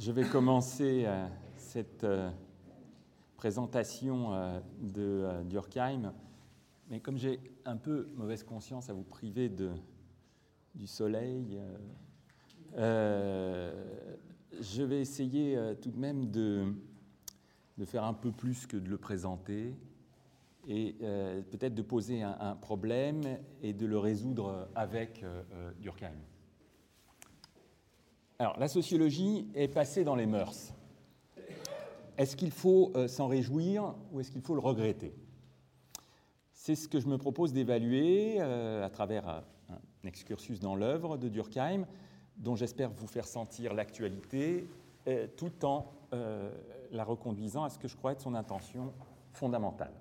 Je vais commencer euh, cette euh, présentation euh, de Durkheim, mais comme j'ai un peu mauvaise conscience à vous priver du soleil, je vais essayer tout de même de, faire un peu plus que de le présenter et peut-être de poser un, problème et de le résoudre avec Durkheim. Alors, la sociologie est passée dans les mœurs. Est-ce qu'il faut euh, s'en réjouir ou est-ce qu'il faut le regretter? C'est ce que je me propose d'évaluer euh, à travers un, excursus dans l'œuvre de Durkheim, dont j'espère vous faire sentir l'actualité, euh, tout en la reconduisant à ce que je crois être son intention fondamentale.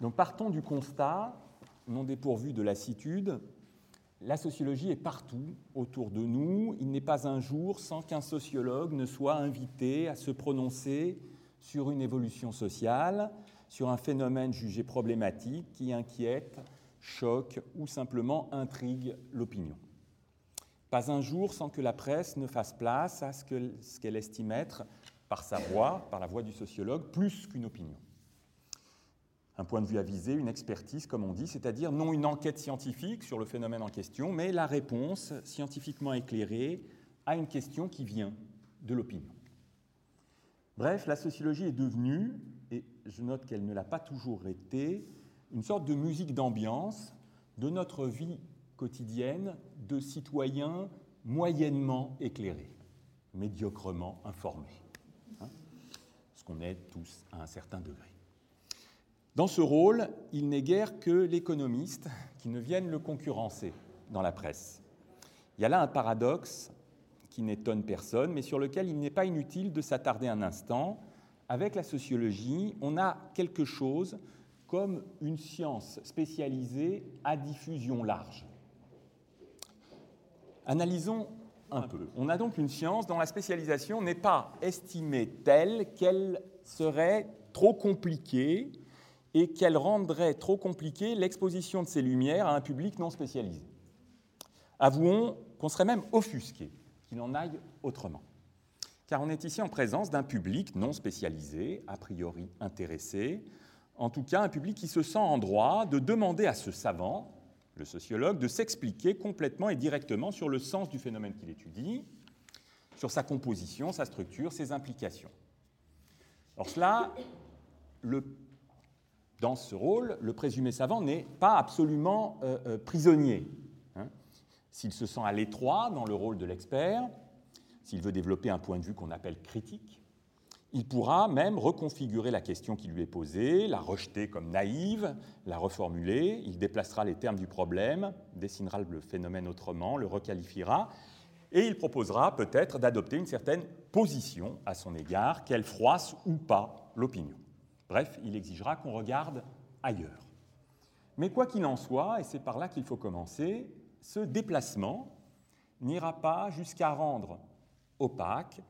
Donc partons du constat, non dépourvu de lassitude, la sociologie est partout autour de nous. Il n'est pas un jour sans qu'un sociologue ne soit invité à se prononcer sur une évolution sociale, sur un phénomène jugé problématique qui inquiète, choque ou simplement intrigue l'opinion. Pas un jour sans que la presse ne fasse place à ce qu'elle estime être, par sa voix, par la voix du sociologue, plus qu'une opinion un point de vue avisé, une expertise, comme on dit, c'est-à-dire non une enquête scientifique sur le phénomène en question, mais la réponse scientifiquement éclairée à une question qui vient de l'opinion. Bref, la sociologie est devenue, et je note qu'elle ne l'a pas toujours été, une sorte de musique d'ambiance de notre vie quotidienne de citoyens moyennement éclairés, médiocrement informés, hein, ce qu'on est tous à un certain degré. Dans ce rôle, il n'est guère que l'économiste qui ne vienne le concurrencer dans la presse. Il y a là un paradoxe qui n'étonne personne, mais sur lequel il n'est pas inutile de s'attarder un instant. Avec la sociologie, on a quelque chose comme une science spécialisée à diffusion large. Analysons un peu. On a donc une science dont la spécialisation n'est pas estimée telle qu'elle serait trop compliquée et qu'elle rendrait trop compliquée l'exposition de ces lumières à un public non spécialisé. Avouons qu'on serait même offusqué qu'il en aille autrement. Car on est ici en présence d'un public non spécialisé, a priori intéressé, en tout cas un public qui se sent en droit de demander à ce savant, le sociologue, de s'expliquer complètement et directement sur le sens du phénomène qu'il étudie, sur sa composition, sa structure, ses implications. Alors cela, le dans ce rôle, le présumé savant n'est pas absolument euh, euh, prisonnier. Hein. S'il se sent à l'étroit dans le rôle de l'expert, s'il veut développer un point de vue qu'on appelle critique, il pourra même reconfigurer la question qui lui est posée, la rejeter comme naïve, la reformuler, il déplacera les termes du problème, dessinera le phénomène autrement, le requalifiera, et il proposera peut-être d'adopter une certaine position à son égard, qu'elle froisse ou pas l'opinion. Bref, il exigera qu'on regarde ailleurs. Mais quoi qu'il en soit, et c'est par là qu'il faut commencer, ce déplacement n'ira pas jusqu'à rendre opaque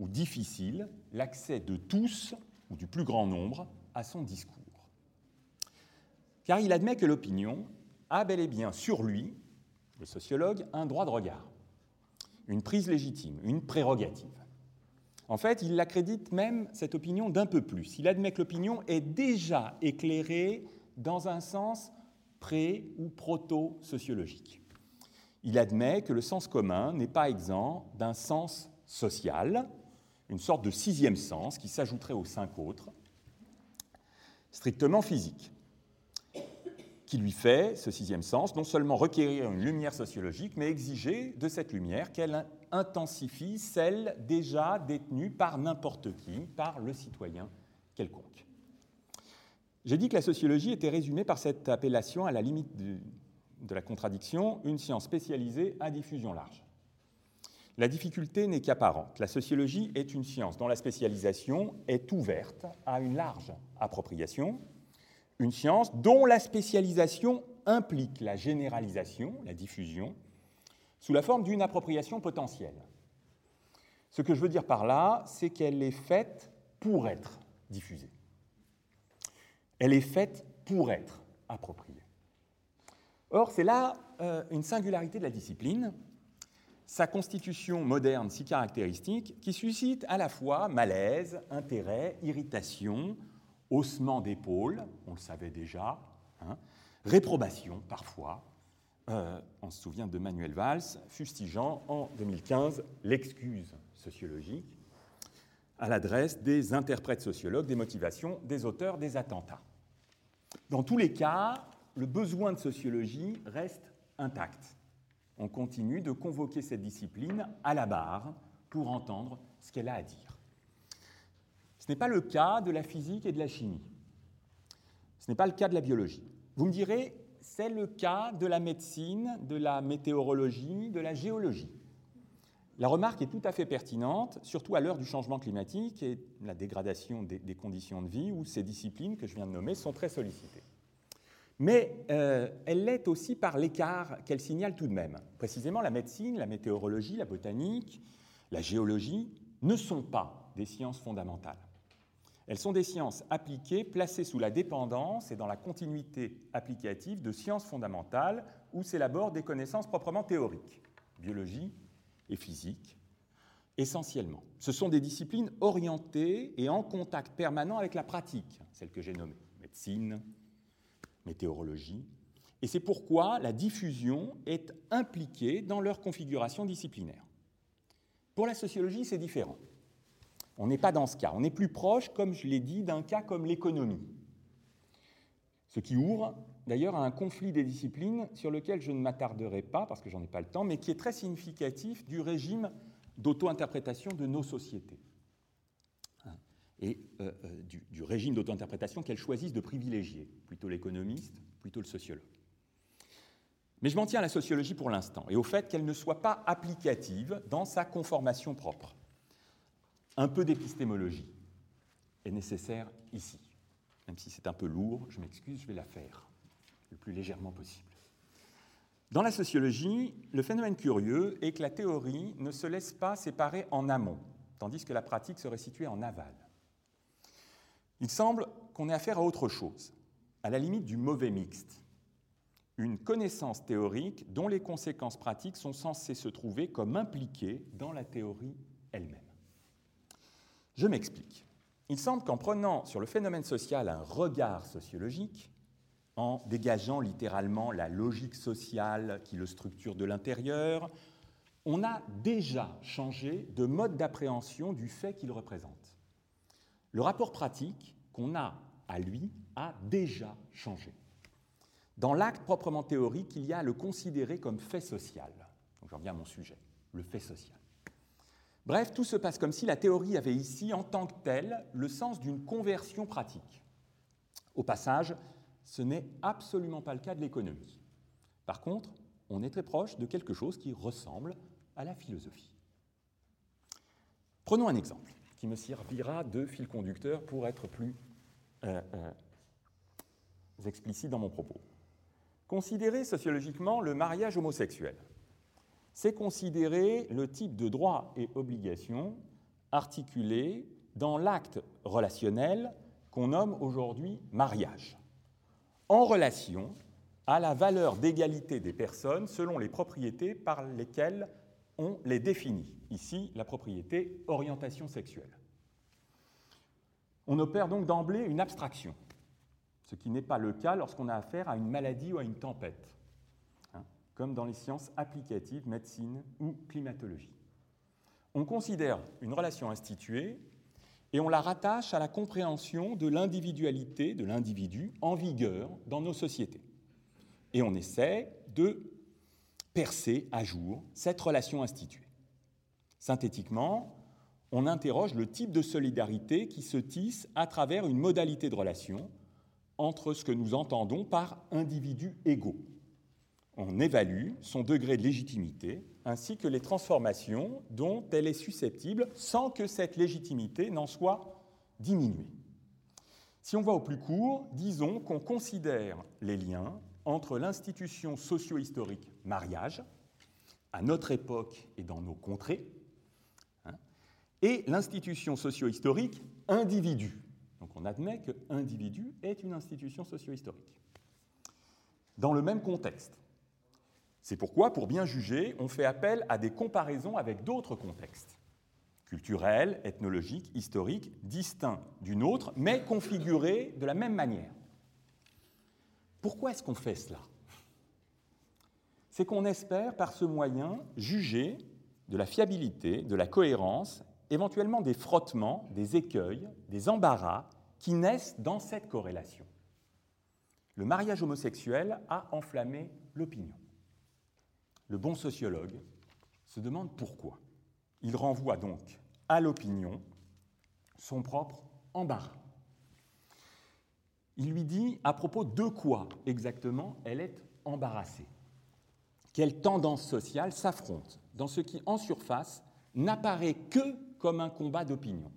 ou difficile l'accès de tous ou du plus grand nombre à son discours. Car il admet que l'opinion a bel et bien sur lui, le sociologue, un droit de regard, une prise légitime, une prérogative. En fait, il l'accrédite même, cette opinion, d'un peu plus. Il admet que l'opinion est déjà éclairée dans un sens pré- ou proto-sociologique. Il admet que le sens commun n'est pas exempt d'un sens social, une sorte de sixième sens qui s'ajouterait aux cinq autres, strictement physique, qui lui fait, ce sixième sens, non seulement requérir une lumière sociologique, mais exiger de cette lumière qu'elle intensifie celle déjà détenue par n'importe qui, par le citoyen quelconque. J'ai dit que la sociologie était résumée par cette appellation à la limite de, la contradiction, une science spécialisée à diffusion large. La difficulté n'est qu'apparente. La sociologie est une science dont la spécialisation est ouverte à une large appropriation, une science dont la spécialisation implique la généralisation, la diffusion, sous la forme d'une appropriation potentielle. Ce que je veux dire par là, c'est qu'elle est faite pour être diffusée. Elle est faite pour être appropriée. Or, c'est là euh, une singularité de la discipline. sa constitution moderne si caractéristique qui suscite à la fois malaise, intérêt, irritation, haussement d'épaules, on le savait déjà, hein, réprobation parfois. Euh, on se souvient de Manuel Valls fustigeant en 2015 l'excuse sociologique à l'adresse des interprètes sociologues des motivations des auteurs des attentats. Dans tous les cas, le besoin de sociologie reste intact. On continue de convoquer cette discipline à la barre pour entendre ce qu'elle a à dire. Ce n'est pas le cas de la physique et de la chimie. Ce n'est pas le cas de la biologie. Vous me direz, c'est le cas de la médecine, de la météorologie, de la géologie. La remarque est tout à fait pertinente, surtout à l'heure du changement climatique et de la dégradation des, conditions de vie, où ces disciplines que je viens de nommer sont très sollicitées. Mais euh, elle l'est aussi par l'écart qu'elle signale tout de même. Précisément, la médecine, la météorologie, la botanique, la géologie ne sont pas des sciences fondamentales. Elles sont des sciences appliquées, placées sous la dépendance et dans la continuité applicative de sciences fondamentales où s'élaborent des connaissances proprement théoriques. Biologie, et physique, essentiellement. Ce sont des disciplines orientées et en contact permanent avec la pratique, celles que j'ai nommées, médecine, météorologie, et c'est pourquoi la diffusion est impliquée dans leur configuration disciplinaire. Pour la sociologie, c'est différent. On n'est pas dans ce cas. On est plus proche, comme je l'ai dit, d'un cas comme l'économie. Ce qui ouvre d'ailleurs à un conflit des disciplines sur lequel je ne m'attarderai pas parce que j'en ai pas le temps, mais qui est très significatif du régime d'auto-interprétation de nos sociétés et euh, euh, du, du, régime d'auto-interprétation qu'elles choisissent de privilégier, plutôt l'économiste, plutôt le sociologue. Mais je m'en tiens à la sociologie pour l'instant et au fait qu'elle ne soit pas applicative dans sa conformation propre. Un peu d'épistémologie est nécessaire ici. Même si c'est un peu lourd, je m'excuse, je vais la faire le plus légèrement possible. Dans la sociologie, le phénomène curieux est que la théorie ne se laisse pas séparer en amont, tandis que la pratique serait située en aval. Il semble qu'on ait affaire à autre chose, à la limite du mauvais mixte, une connaissance théorique dont les conséquences pratiques sont censées se trouver comme impliquées dans la théorie elle-même. Je m'explique. Il semble qu'en prenant sur le phénomène social un regard sociologique, en dégageant littéralement la logique sociale qui le structure de l'intérieur, on a déjà changé de mode d'appréhension du fait qu'il représente. Le rapport pratique qu'on a à lui a déjà changé. Dans l'acte proprement théorique, il y a le considérer comme fait social. J'en viens à mon sujet, le fait social. Bref, tout se passe comme si la théorie avait ici, en tant que telle, le sens d'une conversion pratique. Au passage, ce n'est absolument pas le cas de l'économie. Par contre, on est très proche de quelque chose qui ressemble à la philosophie. Prenons un exemple qui me servira de fil conducteur pour être plus euh, euh, explicite dans mon propos. Considérez sociologiquement le mariage homosexuel c'est considérer le type de droits et obligations articulés dans l'acte relationnel qu'on nomme aujourd'hui mariage, en relation à la valeur d'égalité des personnes selon les propriétés par lesquelles on les définit. Ici, la propriété orientation sexuelle. On opère donc d'emblée une abstraction, ce qui n'est pas le cas lorsqu'on a affaire à une maladie ou à une tempête comme dans les sciences applicatives, médecine ou climatologie. On considère une relation instituée et on la rattache à la compréhension de l'individualité de l'individu en vigueur dans nos sociétés. Et on essaie de percer à jour cette relation instituée. Synthétiquement, on interroge le type de solidarité qui se tisse à travers une modalité de relation entre ce que nous entendons par individus égaux on évalue son degré de légitimité ainsi que les transformations dont elle est susceptible sans que cette légitimité n'en soit diminuée. Si on va au plus court, disons qu'on considère les liens entre l'institution socio-historique mariage, à notre époque et dans nos contrées, hein, et l'institution socio-historique individu. Donc on admet que individu est une institution socio-historique. Dans le même contexte, C'est pourquoi, pour bien juger, on fait appel à des comparaisons avec d'autres contextes, culturels, ethnologiques, historiques, distincts d'une autre, mais configurés de la même manière. Pourquoi est-ce qu'on fait cela? C'est qu'on espère, par ce moyen, juger de la fiabilité, de la cohérence, éventuellement des frottements, des écueils, des embarras qui naissent dans cette corrélation. Le mariage homosexuel a enflammé l'opinion. Le bon sociologue se demande pourquoi. Il renvoie donc à l'opinion son propre embarras. Il lui dit à propos de quoi exactement elle est embarrassée. Quelles tendances sociales s'affrontent dans ce qui, en surface, n'apparaît que comme un combat d'opinion,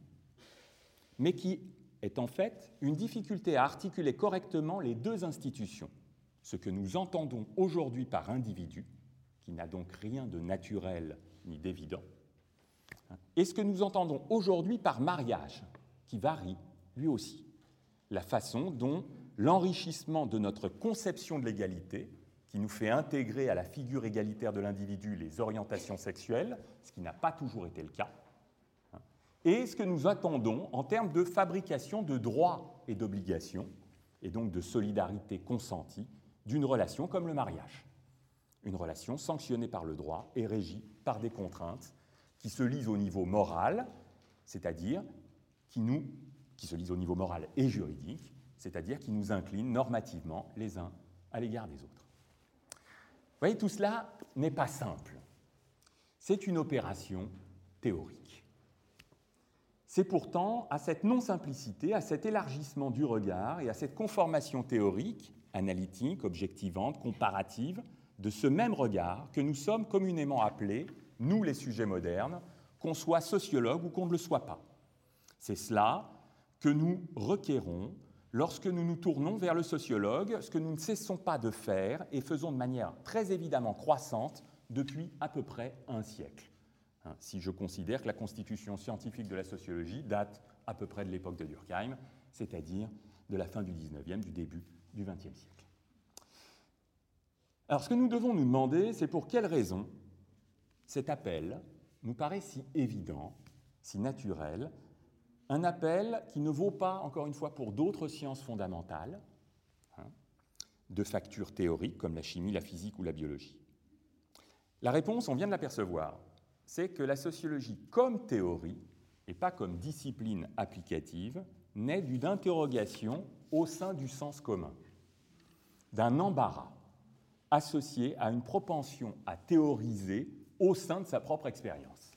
mais qui est en fait une difficulté à articuler correctement les deux institutions, ce que nous entendons aujourd'hui par individu, qui n'a donc rien de naturel ni d'évident, et ce que nous entendons aujourd'hui par mariage, qui varie lui aussi, la façon dont l'enrichissement de notre conception de l'égalité, qui nous fait intégrer à la figure égalitaire de l'individu les orientations sexuelles, ce qui n'a pas toujours été le cas, et ce que nous attendons en termes de fabrication de droits et d'obligations, et donc de solidarité consentie, d'une relation comme le mariage. Une relation sanctionnée par le droit et régie par des contraintes qui se lisent au niveau moral, c'est-à-dire qui, nous, qui se lisent au niveau moral et juridique, c'est-à-dire qui nous inclinent normativement les uns à l'égard des autres. Vous voyez, tout cela n'est pas simple. C'est une opération théorique. C'est pourtant à cette non-simplicité, à cet élargissement du regard et à cette conformation théorique, analytique, objectivante, comparative, de ce même regard que nous sommes communément appelés, nous les sujets modernes, qu'on soit sociologue ou qu'on ne le soit pas. C'est cela que nous requérons lorsque nous nous tournons vers le sociologue, ce que nous ne cessons pas de faire et faisons de manière très évidemment croissante depuis à peu près un siècle. Hein, si je considère que la constitution scientifique de la sociologie date à peu près de l'époque de Durkheim, c'est-à-dire de la fin du 19e, du début du 20e siècle. Alors ce que nous devons nous demander, c'est pour quelle raison cet appel nous paraît si évident, si naturel, un appel qui ne vaut pas, encore une fois, pour d'autres sciences fondamentales, hein, de factures théoriques comme la chimie, la physique ou la biologie? La réponse, on vient de l'apercevoir, c'est que la sociologie comme théorie, et pas comme discipline applicative, naît d'une interrogation au sein du sens commun, d'un embarras associé à une propension à théoriser au sein de sa propre expérience.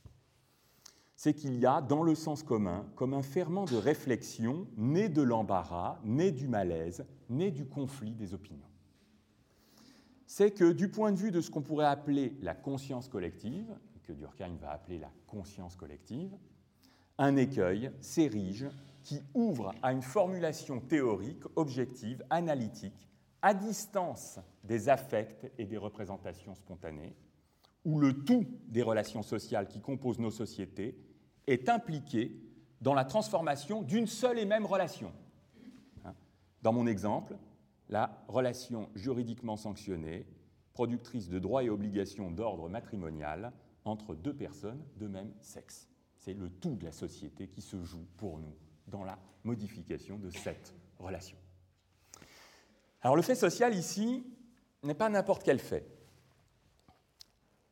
C'est qu'il y a dans le sens commun comme un ferment de réflexion né de l'embarras, né du malaise, né du conflit des opinions. C'est que du point de vue de ce qu'on pourrait appeler la conscience collective, que Durkheim va appeler la conscience collective, un écueil s'érige qui ouvre à une formulation théorique, objective, analytique, à distance des affects et des représentations spontanées, où le tout des relations sociales qui composent nos sociétés est impliqué dans la transformation d'une seule et même relation. Hein? Dans mon exemple, la relation juridiquement sanctionnée, productrice de droits et obligations d'ordre matrimonial, entre deux personnes de même sexe. C'est le tout de la société qui se joue pour nous dans la modification de cette relation. Alors le fait social ici n'est pas n'importe quel fait,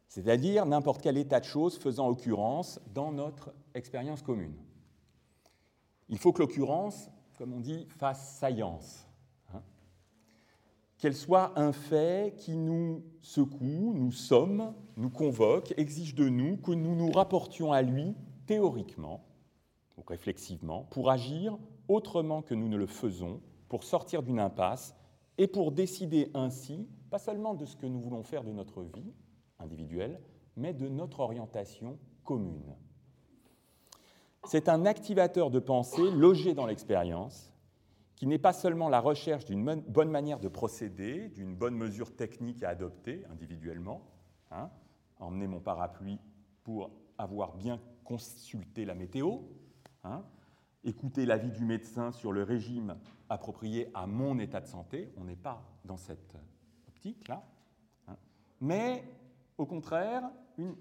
c'est-à-dire n'importe quel état de choses faisant occurrence dans notre expérience commune. Il faut que l'occurrence, comme on dit, fasse saillance qu'elle soit un fait qui nous secoue, nous sommes, nous convoque, exige de nous que nous nous rapportions à lui théoriquement, ou réflexivement, pour agir autrement que nous ne le faisons, pour sortir d'une impasse et pour décider ainsi, pas seulement de ce que nous voulons faire de notre vie individuelle, mais de notre orientation commune. C'est un activateur de pensée logé dans l'expérience qui n'est pas seulement la recherche d'une bonne manière de procéder, d'une bonne mesure technique à adopter individuellement, hein, emmener mon parapluie pour avoir bien consulté la météo, hein, écouter l'avis du médecin sur le régime approprié à mon état de santé, on n'est pas dans cette optique-là, hein, mais au contraire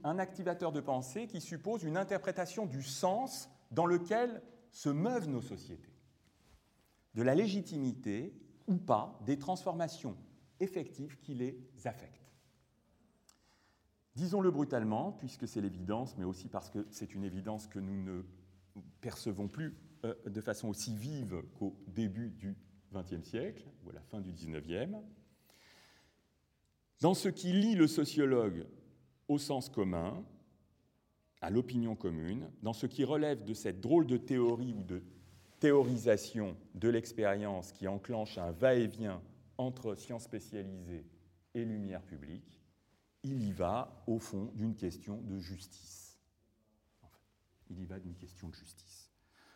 un activateur de pensée qui suppose une interprétation du sens dans lequel se meuvent nos sociétés, de la légitimité ou pas des transformations effectives qui les affectent. Disons-le brutalement, puisque c'est l'évidence, mais aussi parce que c'est une évidence que nous ne percevons plus de façon aussi vive qu'au début du XXe siècle ou à la fin du XIXe. Dans ce qui lie le sociologue au sens commun, à l'opinion commune, dans ce qui relève de cette drôle de théorie ou de théorisation de l'expérience qui enclenche un va-et-vient entre sciences spécialisées et lumière publique, il y va au fond d'une question de justice. il y va d'une question de justice.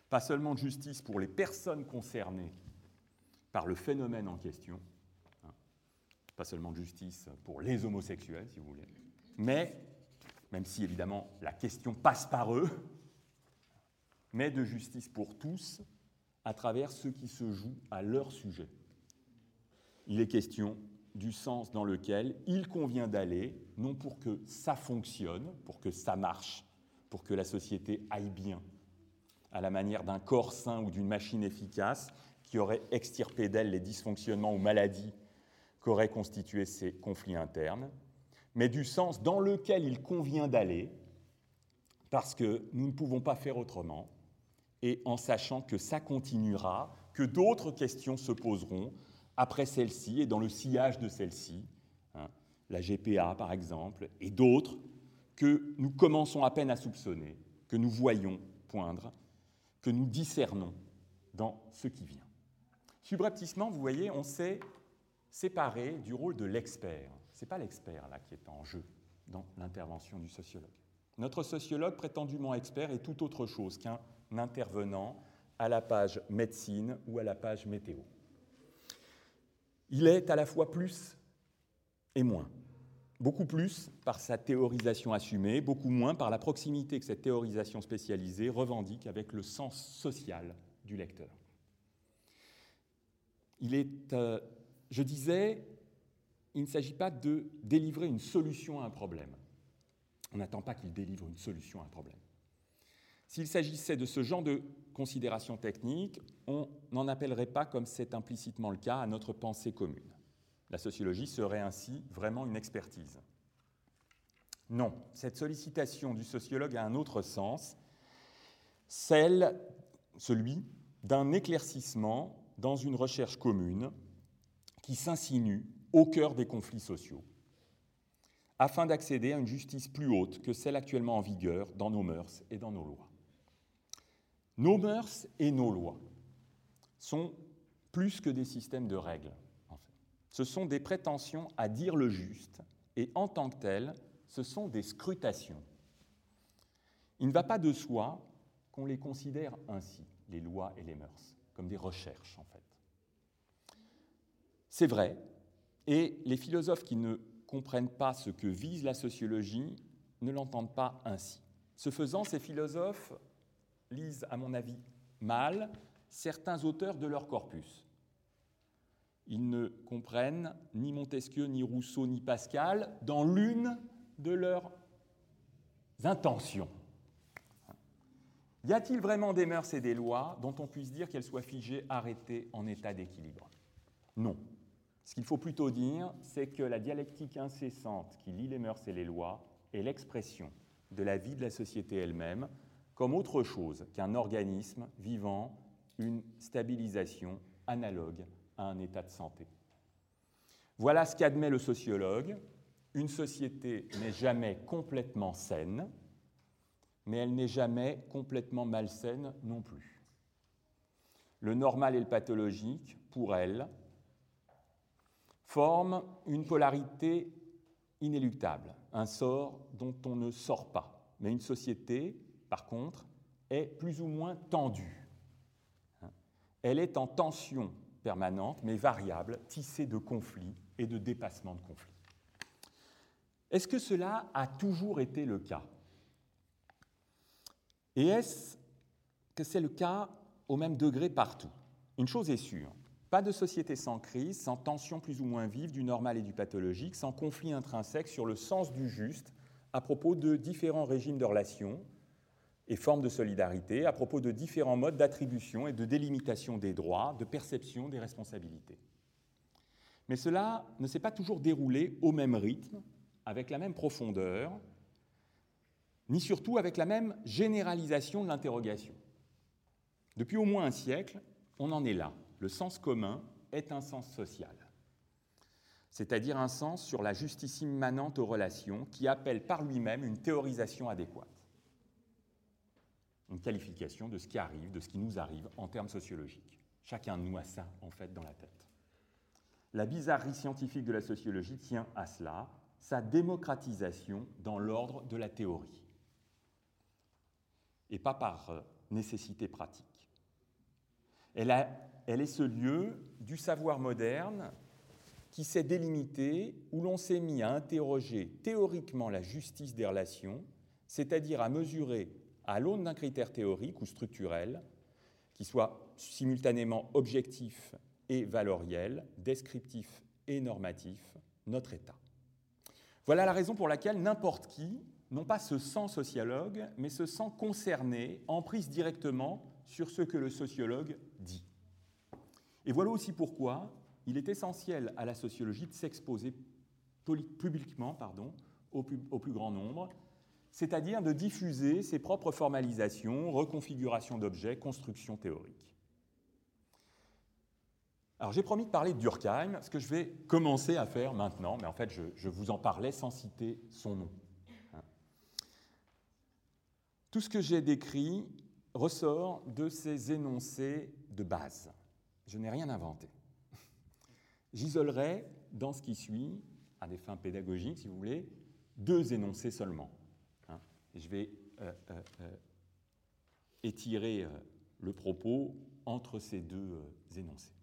Pas seulement de justice pour les personnes concernées par le phénomène en question, hein, pas seulement de justice pour les homosexuels, si vous voulez, mais, même si évidemment la question passe par eux, mais de justice pour tous à travers ce qui se joue à leur sujet. Il est question du sens dans lequel il convient d'aller, non pour que ça fonctionne, pour que ça marche, pour que la société aille bien, à la manière d'un corps sain ou d'une machine efficace qui aurait extirpé d'elle les dysfonctionnements ou maladies qu'auraient constitué ces conflits internes, mais du sens dans lequel il convient d'aller, parce que nous ne pouvons pas faire autrement, et en sachant que ça continuera, que d'autres questions se poseront après celle-ci et dans le sillage de celle-ci, hein, la GPA par exemple, et d'autres que nous commençons à peine à soupçonner, que nous voyons poindre, que nous discernons dans ce qui vient. Subrepticement, vous voyez, on s'est séparé du rôle de l'expert. Ce n'est pas l'expert là qui est en jeu dans l'intervention du sociologue. Notre sociologue prétendument expert est tout autre chose qu'un intervenant à la page médecine ou à la page météo. Il est à la fois plus et moins. Beaucoup plus par sa théorisation assumée, beaucoup moins par la proximité que cette théorisation spécialisée revendique avec le sens social du lecteur. Il est, euh, je disais, il ne s'agit pas de délivrer une solution à un problème. On n'attend pas qu'il délivre une solution à un problème. S'il s'agissait de ce genre de considération technique, on n'en appellerait pas, comme c'est implicitement le cas, à notre pensée commune. La sociologie serait ainsi vraiment une expertise. Non, cette sollicitation du sociologue a un autre sens, celui d'un éclaircissement dans une recherche commune qui s'insinue au cœur des conflits sociaux, afin d'accéder à une justice plus haute que celle actuellement en vigueur dans nos mœurs et dans nos lois. Nos mœurs et nos lois sont plus que des systèmes de règles. Ce sont des prétentions à dire le juste, et en tant que telles, ce sont des scrutations. Il ne va pas de soi qu'on les considère ainsi, les lois et les mœurs, comme des recherches en fait. C'est vrai, et les philosophes qui ne comprennent pas ce que vise la sociologie ne l'entendent pas ainsi. Ce faisant, ces philosophes lisent, à mon avis, mal certains auteurs de leur corpus. Ils ne comprennent ni Montesquieu, ni Rousseau, ni Pascal dans l'une de leurs intentions. Y a-t-il vraiment des mœurs et des lois dont on puisse dire qu'elles soient figées, arrêtées en état d'équilibre? Non. Ce qu'il faut plutôt dire, c'est que la dialectique incessante qui lie les mœurs et les lois est l'expression de la vie de la société elle-même comme autre chose qu'un organisme vivant une stabilisation analogue un état de santé. Voilà ce qu'admet le sociologue. Une société n'est jamais complètement saine, mais elle n'est jamais complètement malsaine non plus. Le normal et le pathologique, pour elle, forment une polarité inéluctable, un sort dont on ne sort pas. Mais une société, par contre, est plus ou moins tendue. Elle est en tension permanente, mais variable, tissée de conflits et de dépassements de conflits. Est-ce que cela a toujours été le cas? Et est-ce que c'est le cas au même degré partout? Une chose est sûre, Pas de société sans crise, sans tension plus ou moins vive du normal et du pathologique, sans conflit intrinsèque sur le sens du juste à propos de différents régimes de relations et formes de solidarité, à propos de différents modes d'attribution et de délimitation des droits, de perception des responsabilités. Mais cela ne s'est pas toujours déroulé au même rythme, avec la même profondeur, ni surtout avec la même généralisation de l'interrogation. Depuis au moins un siècle, on en est là. Le sens commun est un sens social, c'est-à-dire un sens sur la justice immanente aux relations qui appelle par lui-même une théorisation adéquate, une qualification de ce qui arrive, de ce qui nous arrive en termes sociologiques. Chacun de nous a ça, en fait, dans la tête. La bizarrerie scientifique de la sociologie tient à cela, sa démocratisation dans l'ordre de la théorie, et pas par euh, nécessité pratique. Elle, elle est ce lieu du savoir moderne qui s'est délimité, où l'on s'est mis à interroger théoriquement la justice des relations, c'est-à-dire à mesurer, à l'aune d'un critère théorique ou structurel, qui soit simultanément objectif et valoriel, descriptif et normatif, notre état. Voilà la raison pour laquelle n'importe qui, non pas se sent sociologue, mais se sent concerné, en prise directement sur ce que le sociologue dit. Et voilà aussi pourquoi il est essentiel à la sociologie de s'exposer publiquement pardon, au plus grand nombre, c'est-à-dire de diffuser ses propres formalisations, reconfigurations d'objets, constructions théoriques. Alors j'ai promis de parler de Durkheim, ce que je vais commencer à faire maintenant, mais en fait je, vous en parlais sans citer son nom. Hein. Tout ce que j'ai décrit ressort de ces énoncés de base. Je n'ai rien inventé. J'isolerai dans ce qui suit, à des fins pédagogiques si vous voulez, deux énoncés seulement. Je vais euh, euh, euh, étirer le propos entre ces deux énoncés.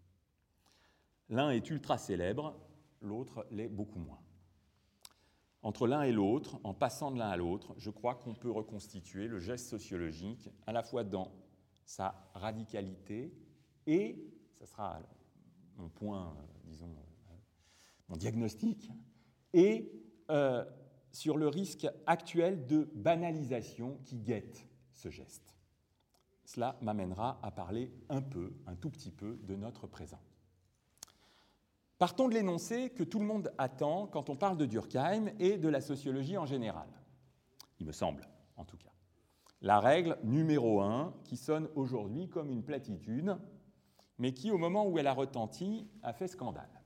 L'un est ultra célèbre, l'autre l'est beaucoup moins. Entre l'un et l'autre, en passant de l'un à l'autre, je crois qu'on peut reconstituer le geste sociologique à la fois dans sa radicalité et, ça sera mon point, disons, mon diagnostic, et sur le risque actuel de banalisation qui guette ce geste. Cela m'amènera à parler un peu, un tout petit peu, de notre présent. Partons de l'énoncé que tout le monde attend quand on parle de Durkheim et de la sociologie en général. Il me semble, en tout cas. La règle numéro un, qui sonne aujourd'hui comme une platitude, mais qui, au moment où elle a retenti, a fait scandale.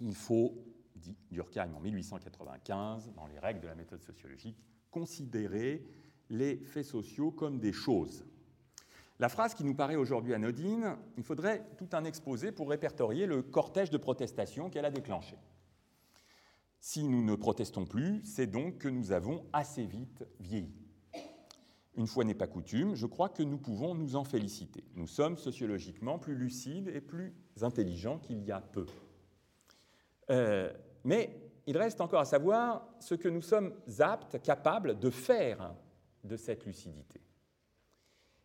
Il faut, dit Durkheim en 1895, dans les règles de la méthode sociologique, considérer les faits sociaux comme des choses. La phrase qui nous paraît aujourd'hui anodine, il faudrait tout un exposé pour répertorier le cortège de protestations qu'elle a déclenché. Si nous ne protestons plus, c'est donc que nous avons assez vite vieilli. Une fois n'est pas coutume, je crois que nous pouvons nous en féliciter. Nous sommes sociologiquement plus lucides et plus intelligents qu'il y a peu. Euh, mais il reste encore à savoir ce que nous sommes aptes, capables de faire de cette lucidité.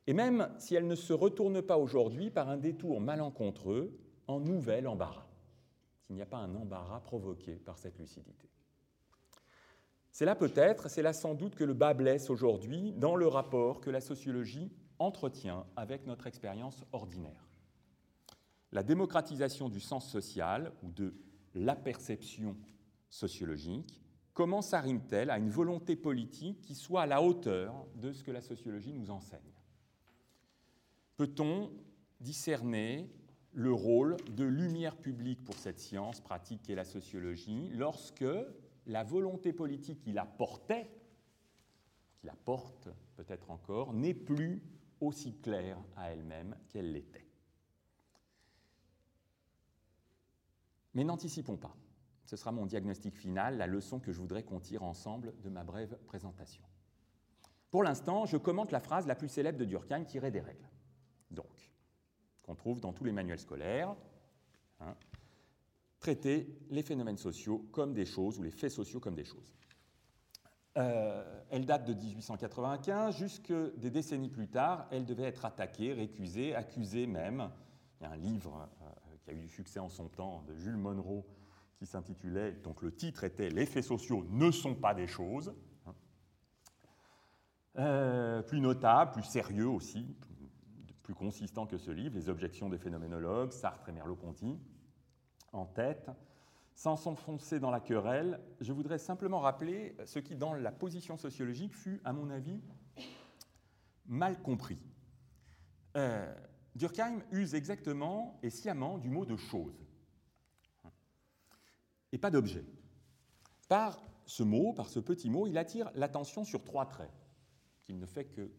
Et même si elle ne se retourne pas aujourd'hui par un détour malencontreux en nouvel embarras, s'il n'y a pas un embarras provoqué par cette lucidité. C'est là peut-être, c'est là sans doute que le bas blesse aujourd'hui dans le rapport que la sociologie entretient avec notre expérience ordinaire. La démocratisation du sens social ou de la perception sociologique, comment s'arrime-t-elle à une volonté politique qui soit à la hauteur de ce que la sociologie nous enseigne? Peut-on discerner le rôle de lumière publique pour cette science pratique qu'est la sociologie lorsque la volonté politique qui la portait, qui la porte peut-être encore, n'est plus aussi claire à elle-même qu'elle l'était? Mais n'anticipons pas. Ce sera mon diagnostic final, la leçon que je voudrais qu'on tire ensemble de ma brève présentation. Pour l'instant, je commente la phrase la plus célèbre de Durkheim tirée des règles donc, qu'on trouve dans tous les manuels scolaires. Hein, traiter les phénomènes sociaux comme des choses, ou les faits sociaux comme des choses. Euh, elle date de 1895, jusque des décennies plus tard, elle devait être attaquée, récusée, accusée même. Il y a un livre euh, qui a eu du succès en son temps, de Jules Monroe, qui s'intitulait, donc le titre était Les faits sociaux ne sont pas des choses. Euh, plus notable, plus sérieux aussi, plus consistant que ce livre, Les objections des phénoménologues, Sartre et Merleau-Ponty, en tête. Sans s'enfoncer dans la querelle, je voudrais simplement rappeler ce qui, dans la position sociologique, fut, à mon avis, mal compris. Euh, Durkheim use exactement et sciemment du mot de chose et pas d'objet. Par ce mot, par ce petit mot, il attire l'attention sur trois traits qu'il ne fait que,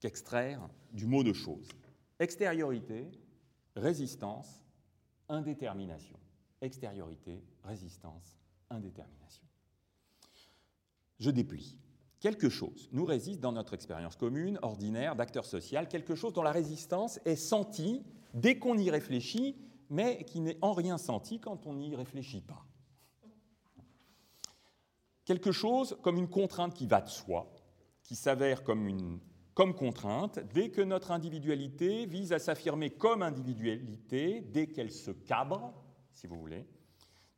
qu'extraire du mot de chose. Extériorité, résistance, indétermination. Extériorité, résistance, indétermination. Je déplie. Quelque chose nous résiste dans notre expérience commune, ordinaire, d'acteur social, quelque chose dont la résistance est sentie dès qu'on y réfléchit, mais qui n'est en rien senti quand on n'y réfléchit pas. Quelque chose comme une contrainte qui va de soi, qui s'avère comme une comme contrainte dès que notre individualité vise à s'affirmer comme individualité, dès qu'elle se cabre, si vous voulez,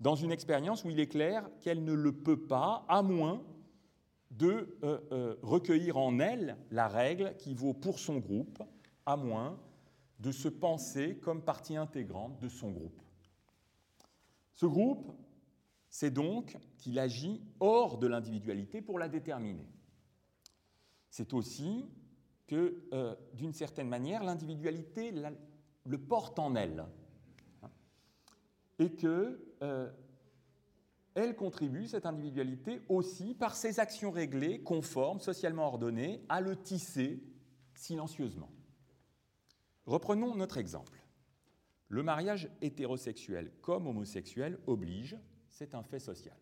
dans une expérience où il est clair qu'elle ne le peut pas, à moins de euh, euh, recueillir en elle la règle qui vaut pour son groupe, à moins de se penser comme partie intégrante de son groupe. Ce groupe, c'est donc qu'il agit hors de l'individualité pour la déterminer. C'est aussi que, euh, d'une certaine manière, l'individualité le porte en elle et que elle contribue, cette individualité, aussi par ses actions réglées, conformes, socialement ordonnées, à le tisser silencieusement. Reprenons notre exemple. Le mariage hétérosexuel comme homosexuel oblige, c'est un fait social.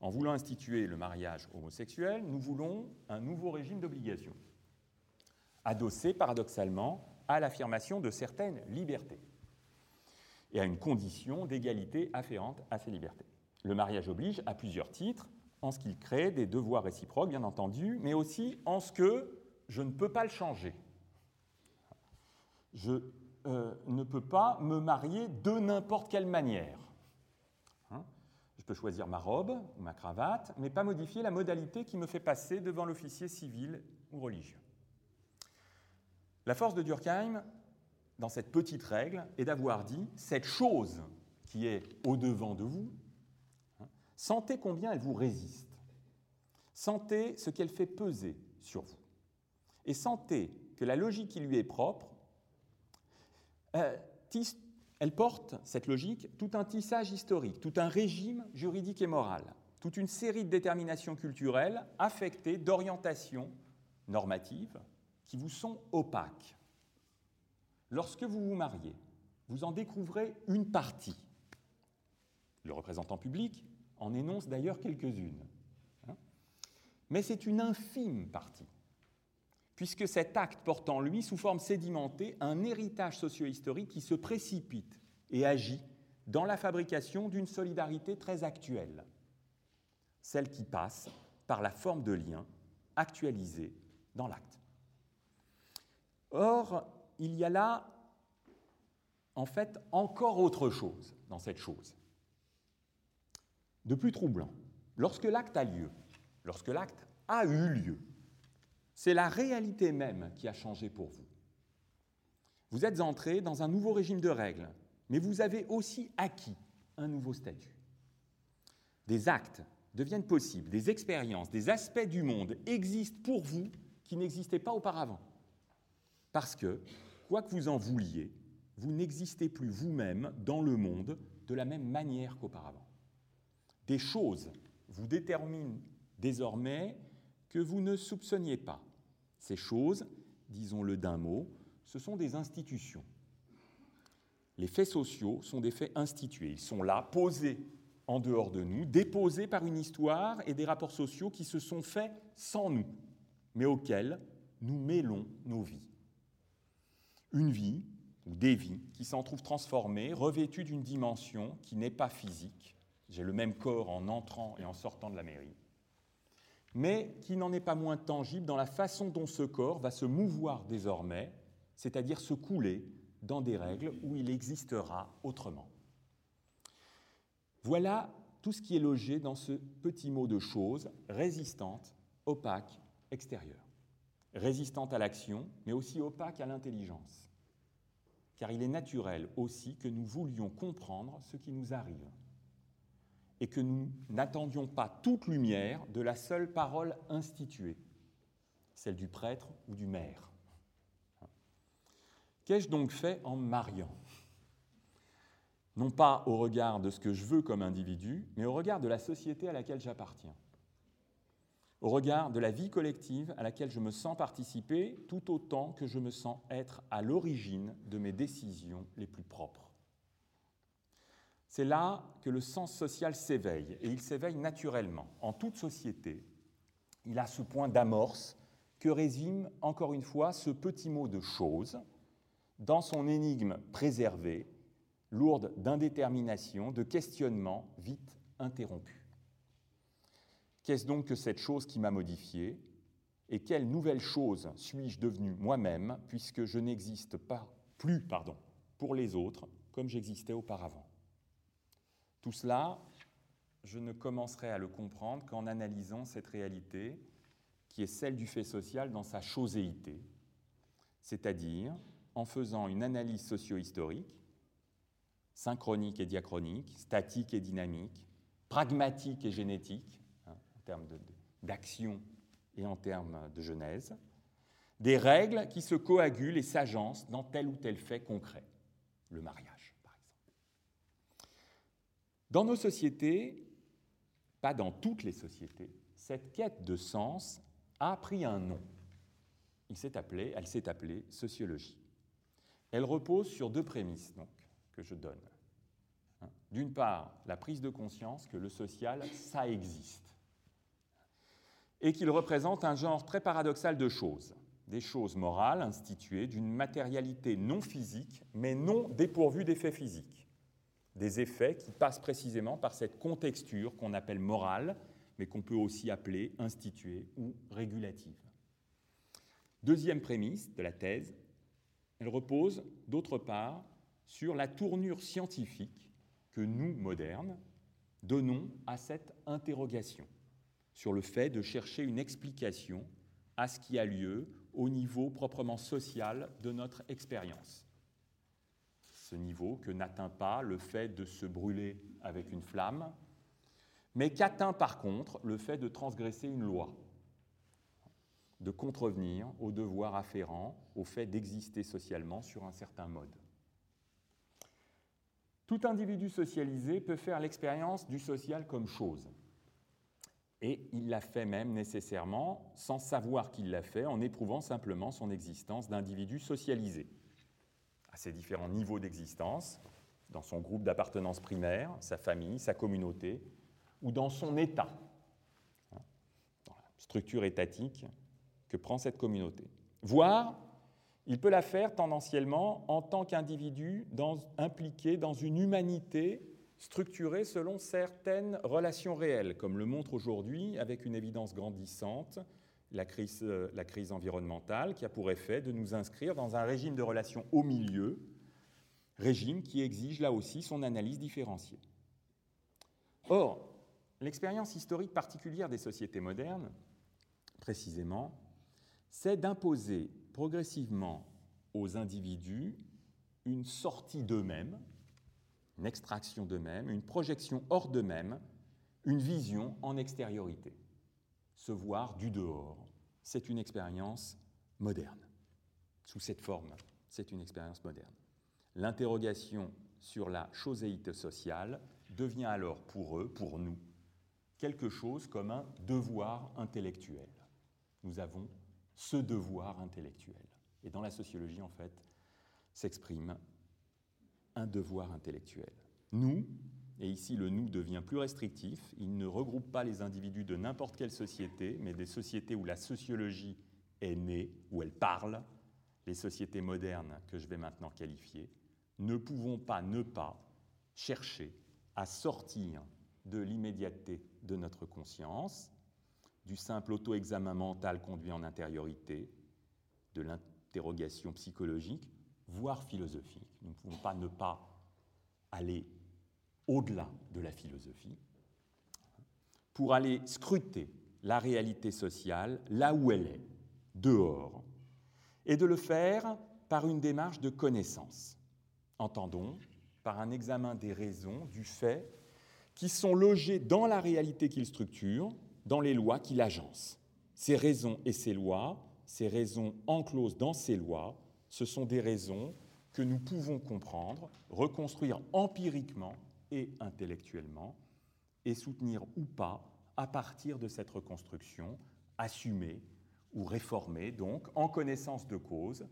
En voulant instituer le mariage homosexuel, nous voulons un nouveau régime d'obligation adossé paradoxalement à l'affirmation de certaines libertés et à une condition d'égalité afférente à ces libertés. Le mariage oblige à plusieurs titres, en ce qu'il crée des devoirs réciproques, bien entendu, mais aussi en ce que je ne peux pas le changer. Je euh, ne peux pas me marier de n'importe quelle manière. Hein? Je peux choisir ma robe ou ma cravate, mais pas modifier la modalité qui me fait passer devant l'officier civil ou religieux. La force de Durkheim, dans cette petite règle, est d'avoir dit cette chose qui est au-devant de vous, sentez combien elle vous résiste. Sentez ce qu'elle fait peser sur vous. Et sentez que la logique qui lui est propre, euh, elle porte, cette logique, tout un tissage historique, tout un régime juridique et moral, toute une série de déterminations culturelles affectées d'orientations normatives, qui vous sont opaques. Lorsque vous vous mariez, vous en découvrez une partie. Le représentant public en énonce d'ailleurs quelques-unes. Hein. Mais c'est une infime partie, puisque cet acte porte en lui, sous forme sédimentée, un héritage socio-historique qui se précipite et agit dans la fabrication d'une solidarité très actuelle, celle qui passe par la forme de lien actualisée dans l'acte. Or, il y a là, en fait, encore autre chose dans cette chose, de plus troublant. Lorsque l'acte a lieu, lorsque l'acte a eu lieu, c'est la réalité même qui a changé pour vous. Vous êtes entré dans un nouveau régime de règles, mais vous avez aussi acquis un nouveau statut. Des actes deviennent possibles, des expériences, des aspects du monde existent pour vous qui n'existaient pas auparavant. Parce que, quoi que vous en vouliez, vous n'existez plus vous-même dans le monde de la même manière qu'auparavant. Des choses vous déterminent désormais que vous ne soupçonniez pas. Ces choses, disons-le d'un mot, ce sont des institutions. Les faits sociaux sont des faits institués. Ils sont là, posés en dehors de nous, déposés par une histoire et des rapports sociaux qui se sont faits sans nous, mais auxquels nous mêlons nos vies une vie ou des vies qui s'en trouvent transformées, revêtues d'une dimension qui n'est pas physique. J'ai le même corps en entrant et en sortant de la mairie, mais qui n'en est pas moins tangible dans la façon dont ce corps va se mouvoir désormais, c'est-à-dire se couler dans des règles où il existera autrement. Voilà tout ce qui est logé dans ce petit mot de chose, résistante, opaque, extérieure. Résistante à l'action, mais aussi opaque à l'intelligence. Car il est naturel aussi que nous voulions comprendre ce qui nous arrive et que nous n'attendions pas toute lumière de la seule parole instituée, celle du prêtre ou du maire. Qu'ai-je donc fait en mariant? Non pas au regard de ce que je veux comme individu, mais au regard de la société à laquelle j'appartiens, au regard de la vie collective à laquelle je me sens participer, tout autant que je me sens être à l'origine de mes décisions les plus propres. C'est là que le sens social s'éveille, et il s'éveille naturellement. En toute société, il a ce point d'amorce que résume encore une fois ce petit mot de chose, dans son énigme préservée, lourde d'indétermination, de questionnement vite interrompu. Qu'est-ce donc que cette chose qui m'a modifié Et quelle nouvelle chose suis-je devenu moi-même, puisque je n'existe pas plus pardon, pour les autres comme j'existais auparavant? Tout cela, je ne commencerai à le comprendre qu'en analysant cette réalité qui est celle du fait social dans sa choséité, c'est-à-dire en faisant une analyse socio-historique, synchronique et diachronique, statique et dynamique, pragmatique et génétique, hein, en termes d'action et en termes de genèse, des règles qui se coagulent et s'agencent dans tel ou tel fait concret, le mariage. Dans nos sociétés, pas dans toutes les sociétés, cette quête de sens a pris un nom. Il s'est appelé, elle s'est appelée sociologie. Elle repose sur deux prémices que je donne. Hein. D'une part, la prise de conscience que le social, ça existe, et qu'il représente un genre très paradoxal de choses, des choses morales instituées d'une matérialité non physique, mais non dépourvue d'effets physiques, des effets qui passent précisément par cette contexture qu'on appelle morale, mais qu'on peut aussi appeler instituée ou régulative. Deuxième prémisse de la thèse, elle repose, d'autre part, sur la tournure scientifique que nous, modernes, donnons à cette interrogation, sur le fait de chercher une explication à ce qui a lieu au niveau proprement social de notre expérience. Niveau que n'atteint pas le fait de se brûler avec une flamme, mais qu'atteint par contre le fait de transgresser une loi, de contrevenir au devoir afférent au fait d'exister socialement sur un certain mode. Tout individu socialisé peut faire l'expérience du social comme chose. Et il l'a fait même nécessairement sans savoir qu'il l'a fait, en éprouvant simplement son existence d'individu socialisé, à ses différents niveaux d'existence, dans son groupe d'appartenance primaire, sa famille, sa communauté, ou dans son état, hein, dans la structure étatique que prend cette communauté. Voire, il peut la faire tendanciellement en tant qu'individu impliqué dans une humanité structurée selon certaines relations réelles, comme le montre aujourd'hui, avec une évidence grandissante, la crise, euh, la crise environnementale, qui a pour effet de nous inscrire dans un régime de relations au milieu, régime qui exige là aussi son analyse différenciée. Or, l'expérience historique particulière des sociétés modernes, précisément, c'est d'imposer progressivement aux individus une sortie d'eux-mêmes, une extraction d'eux-mêmes, une projection hors d'eux-mêmes, une vision en extériorité. Se voir du dehors, c'est une expérience moderne. Sous cette forme, c'est une expérience moderne. L'interrogation sur la choséité sociale devient alors pour eux, pour nous, quelque chose comme un devoir intellectuel. Nous avons ce devoir intellectuel. Et dans la sociologie, en fait, s'exprime un devoir intellectuel. Nous, et ici le nous devient plus restrictif, il ne regroupe pas les individus de n'importe quelle société, mais des sociétés où la sociologie est née, où elle parle, les sociétés modernes que je vais maintenant qualifier, ne pouvons pas ne pas chercher à sortir de l'immédiateté de notre conscience du simple auto-examen mental conduit en intériorité, de l'interrogation psychologique, voire philosophique. Nous ne pouvons pas ne pas aller au-delà de la philosophie pour aller scruter la réalité sociale là où elle est, dehors, et de le faire par une démarche de connaissance. Entendons, par un examen des raisons, du fait, qui sont logées dans la réalité qu'il structure, dans les lois qu'il agence. Ces raisons et ces lois, ces raisons encloses dans ces lois, ce sont des raisons que nous pouvons comprendre, reconstruire empiriquement et intellectuellement, et soutenir ou pas à partir de cette reconstruction, assumer ou réformer, donc en connaissance de cause,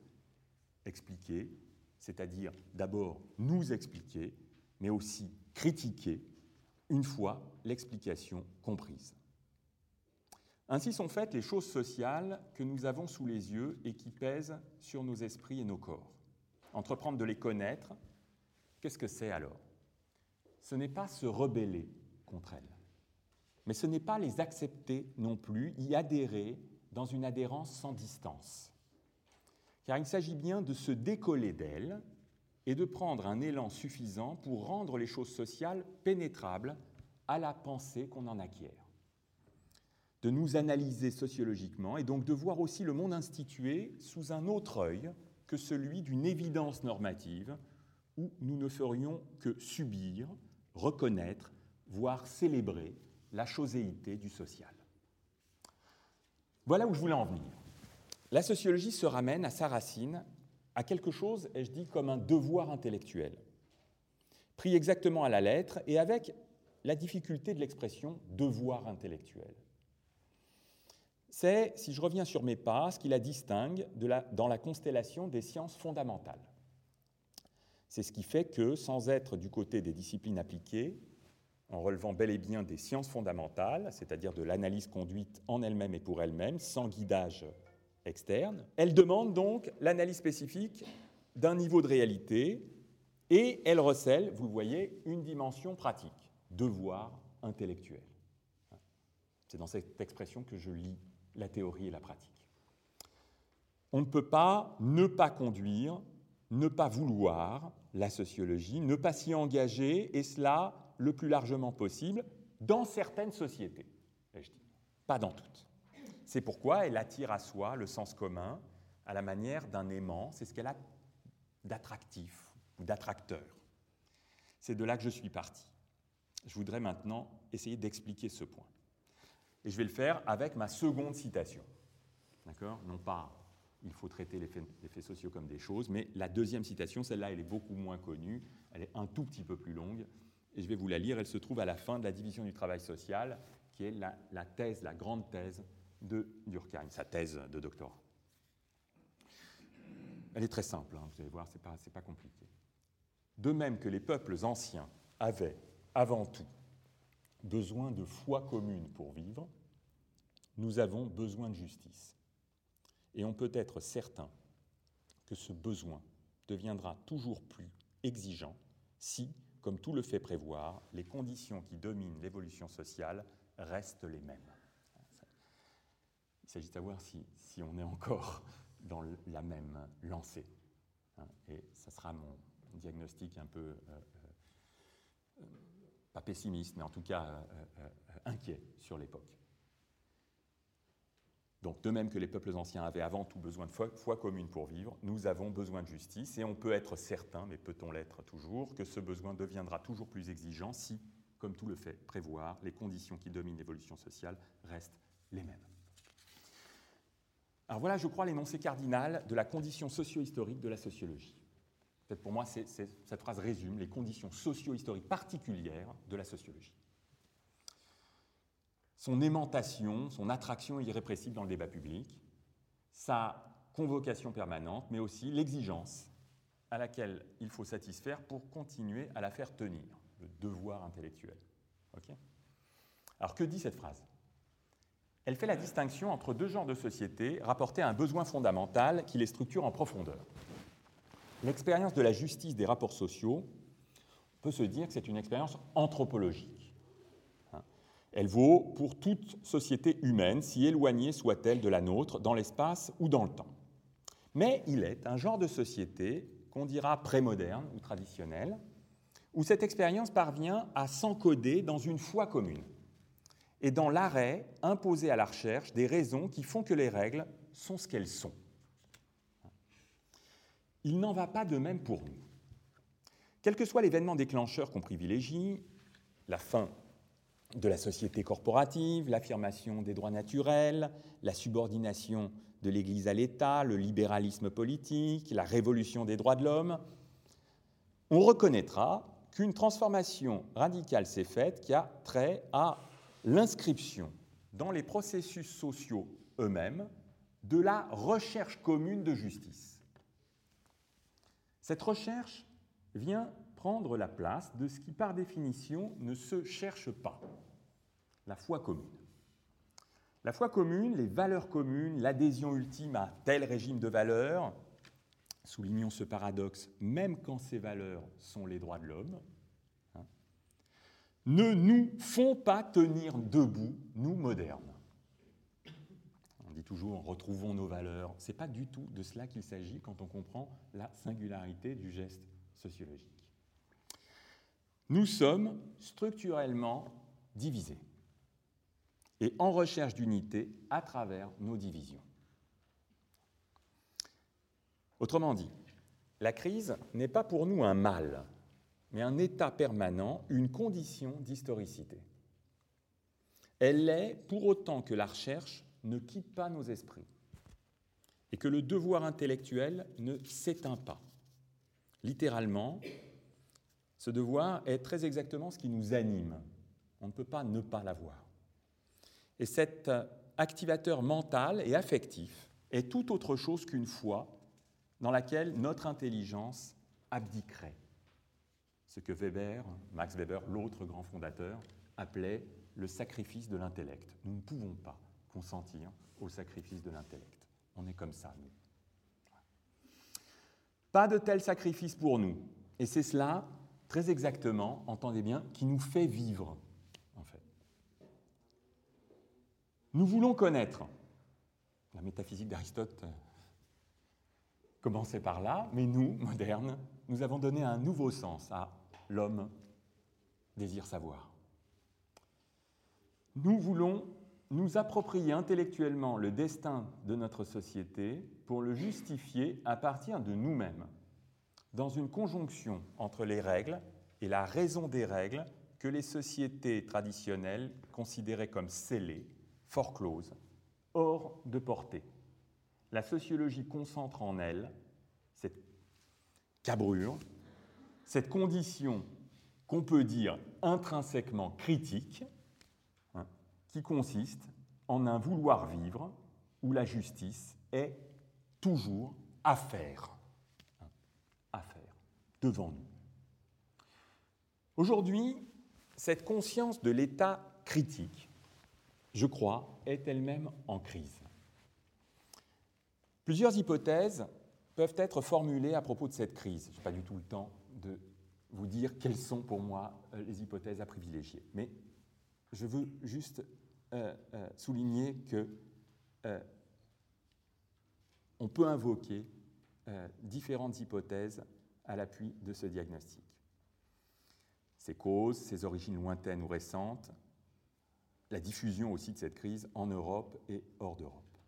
expliquer, c'est-à-dire d'abord nous expliquer, mais aussi critiquer une fois l'explication comprise. Ainsi sont faites les choses sociales que nous avons sous les yeux et qui pèsent sur nos esprits et nos corps. Entreprendre de les connaître, qu'est-ce que c'est alors? Ce n'est pas se rebeller contre elles, mais ce n'est pas les accepter non plus, y adhérer dans une adhérence sans distance. Car il s'agit bien de se décoller d'elles et de prendre un élan suffisant pour rendre les choses sociales pénétrables à la pensée qu'on en acquiert. De nous analyser sociologiquement et donc de voir aussi le monde institué sous un autre œil que celui d'une évidence normative où nous ne ferions que subir, reconnaître, voire célébrer la choséité du social. Voilà où je voulais en venir. La sociologie se ramène à sa racine, à quelque chose, ai-je dit, comme un devoir intellectuel, pris exactement à la lettre et avec la difficulté de l'expression devoir intellectuel. C'est, si je reviens sur mes pas, ce qui la distingue dans la constellation des sciences fondamentales. C'est ce qui fait que, sans être du côté des disciplines appliquées, en relevant bel et bien des sciences fondamentales, c'est-à-dire de l'analyse conduite en elle-même et pour elle-même, sans guidage externe. Elle demande donc l'analyse spécifique d'un niveau de réalité et elle recèle, vous le voyez, une dimension pratique, devoir intellectuel. C'est dans cette expression que je lis la théorie et la pratique. On ne peut pas ne pas conduire, ne pas vouloir la sociologie, ne pas s'y engager, et cela le plus largement possible dans certaines sociétés, je dis, pas dans toutes. C'est pourquoi elle attire à soi le sens commun à la manière d'un aimant, c'est ce qu'elle a d'attractif ou d'attracteur. C'est de là que je suis parti. Je voudrais maintenant essayer d'expliquer ce point. Et je vais le faire avec ma seconde citation. D'accord? Non pas il faut traiter les faits, sociaux comme des choses, mais la deuxième citation, celle-là, elle est beaucoup moins connue, elle est un tout petit peu plus longue, et je vais vous la lire. Elle se trouve à la fin de la division du travail social, qui est la, thèse, la grande thèse de Durkheim, sa thèse de doctorat. Elle est très simple, hein, vous allez voir, ce n'est pas compliqué. De même que les peuples anciens avaient, avant tout, besoin de foi commune pour vivre, nous avons besoin de justice. Et on peut être certain que ce besoin deviendra toujours plus exigeant si, comme tout le fait prévoir, les conditions qui dominent l'évolution sociale restent les mêmes. Il s'agit de savoir si, on est encore dans la même lancée. Hein, et ça sera mon diagnostic un peu, euh, euh, pas pessimiste, mais en tout cas euh, inquiet sur l'époque. Donc, de même que les peuples anciens avaient avant tout besoin de foi, commune pour vivre, nous avons besoin de justice et on peut être certain, mais peut-on l'être toujours, que ce besoin deviendra toujours plus exigeant si, comme tout le fait prévoir, les conditions qui dominent l'évolution sociale restent les mêmes. Alors voilà, je crois, l'énoncé cardinal de la condition socio-historique de la sociologie. Pour moi, cette phrase résume les conditions socio-historiques particulières de la sociologie son aimantation, son attraction irrépressible dans le débat public, sa convocation permanente, mais aussi l'exigence à laquelle il faut satisfaire pour continuer à la faire tenir, le devoir intellectuel. Alors que dit cette phrase? Elle fait la distinction entre deux genres de sociétés rapportés à un besoin fondamental qui les structure en profondeur. L'expérience de la justice des rapports sociaux peut se dire que c'est une expérience anthropologique. Elle vaut pour toute société humaine, si éloignée soit-elle de la nôtre, dans l'espace ou dans le temps. Mais il est un genre de société qu'on dira prémoderne ou traditionnelle, où cette expérience parvient à s'encoder dans une foi commune et dans l'arrêt imposé à la recherche des raisons qui font que les règles sont ce qu'elles sont. Il n'en va pas de même pour nous. Quel que soit l'événement déclencheur qu'on privilégie, la fin de la société corporative, l'affirmation des droits naturels, la subordination de l'Église à l'État, le libéralisme politique, la révolution des droits de l'homme, on reconnaîtra qu'une transformation radicale s'est faite qui a trait à l'inscription dans les processus sociaux eux-mêmes de la recherche commune de justice. Cette recherche vient prendre la place de ce qui, par définition, ne se cherche pas, la foi commune. La foi commune, les valeurs communes, l'adhésion ultime à tel régime de valeurs, soulignons ce paradoxe, même quand ces valeurs sont les droits de l'homme, hein, ne nous font pas tenir debout, nous modernes. On dit toujours retrouvons nos valeurs. Ce n'est pas du tout de cela qu'il s'agit quand on comprend la singularité du geste sociologique. Nous sommes structurellement divisés et en recherche d'unité à travers nos divisions. Autrement dit, la crise n'est pas pour nous un mal, mais un état permanent, une condition d'historicité. Elle l'est pour autant que la recherche ne quitte pas nos esprits et que le devoir intellectuel ne s'éteint pas. Littéralement, ce devoir est très exactement ce qui nous anime. On ne peut pas ne pas l'avoir. Et cet activateur mental et affectif est tout autre chose qu'une foi dans laquelle notre intelligence abdiquerait. Ce que Weber, Max Weber, l'autre grand fondateur, appelait le sacrifice de l'intellect. Nous ne pouvons pas consentir au sacrifice de l'intellect. On est comme ça, nous. Pas de tel sacrifice pour nous. Et c'est cela très exactement, entendez bien, qui nous fait vivre, en fait. Nous voulons connaître. La métaphysique d'Aristote euh, commençait par là, mais nous, modernes, nous avons donné un nouveau sens à l'homme désire savoir. Nous voulons nous approprier intellectuellement le destin de notre société pour le justifier à partir de nous-mêmes dans une conjonction entre les règles et la raison des règles que les sociétés traditionnelles considéraient comme scellées, closes, hors de portée. La sociologie concentre en elle cette cabrure, cette condition qu'on peut dire intrinsèquement critique, hein, qui consiste en un vouloir vivre où la justice est toujours à faire devant nous. Aujourd'hui, cette conscience de l'état critique, je crois, est elle-même en crise. Plusieurs hypothèses peuvent être formulées à propos de cette crise. Je n'ai pas du tout le temps de vous dire quelles sont pour moi euh, les hypothèses à privilégier. Mais je veux juste euh, euh, souligner que on peut invoquer différentes hypothèses à l'appui de ce diagnostic. Ses causes, ses origines lointaines ou récentes, la diffusion aussi de cette crise en Europe et hors d'Europe.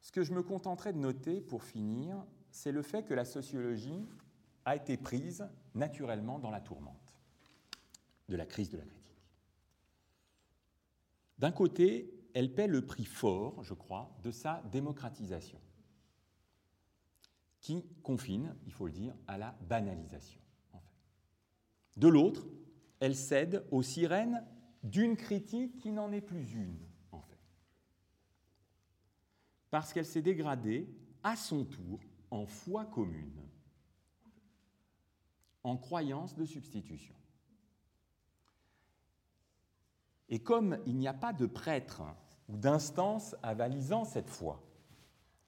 Ce que je me contenterai de noter pour finir, c'est le fait que la sociologie a été prise naturellement dans la tourmente de la crise de la critique. D'un côté, elle paie le prix fort, je crois, de sa démocratisation qui confine, il faut le dire, à la banalisation. De l'autre, elle cède aux sirènes d'une critique qui n'en est plus une, en fait. Parce qu'elle s'est dégradée à son tour en foi commune, en croyance de substitution. Et comme il n'y a pas de prêtre ou d'instance avalisant cette foi,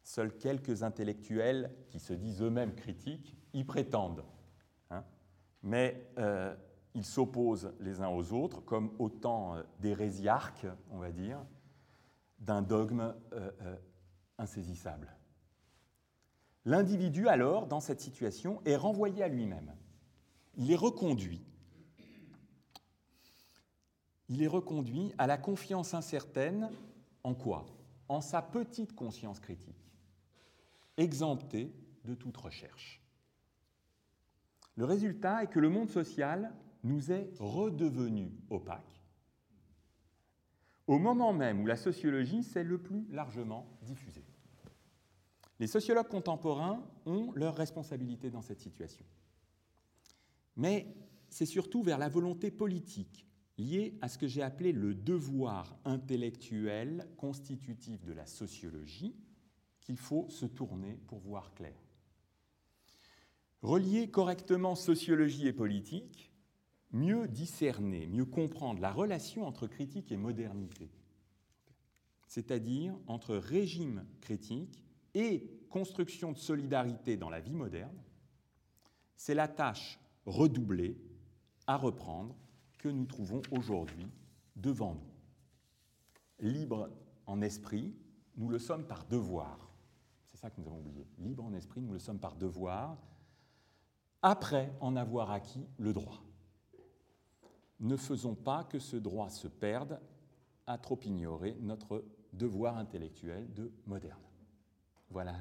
Seuls quelques intellectuels qui se disent eux-mêmes critiques y prétendent. Hein. Mais euh, ils s'opposent les uns aux autres comme autant euh, d'hérésiarques, on va dire, d'un dogme euh, insaisissable. L'individu, alors, dans cette situation, est renvoyé à lui-même. Il est reconduit. Il est reconduit à la confiance incertaine en quoi? En sa petite conscience critique, exemptée de toute recherche. Le résultat est que le monde social nous est redevenu opaque, au moment même où la sociologie s'est le plus largement diffusée. Les sociologues contemporains ont leur responsabilité dans cette situation. Mais c'est surtout vers la volonté politique liée à ce que j'ai appelé le devoir intellectuel constitutif de la sociologie qu'il faut se tourner pour voir clair. Relier correctement sociologie et politique, mieux discerner, mieux comprendre la relation entre critique et modernité, c'est-à-dire entre régime critique et construction de solidarité dans la vie moderne, c'est la tâche redoublée à reprendre que nous trouvons aujourd'hui devant nous. Libre en esprit, nous le sommes par devoir. C'est ça que nous avons oublié. Libre en esprit, nous le sommes par devoir, après en avoir acquis le droit. Ne faisons pas que ce droit se perde à trop ignorer notre devoir intellectuel de moderne. Voilà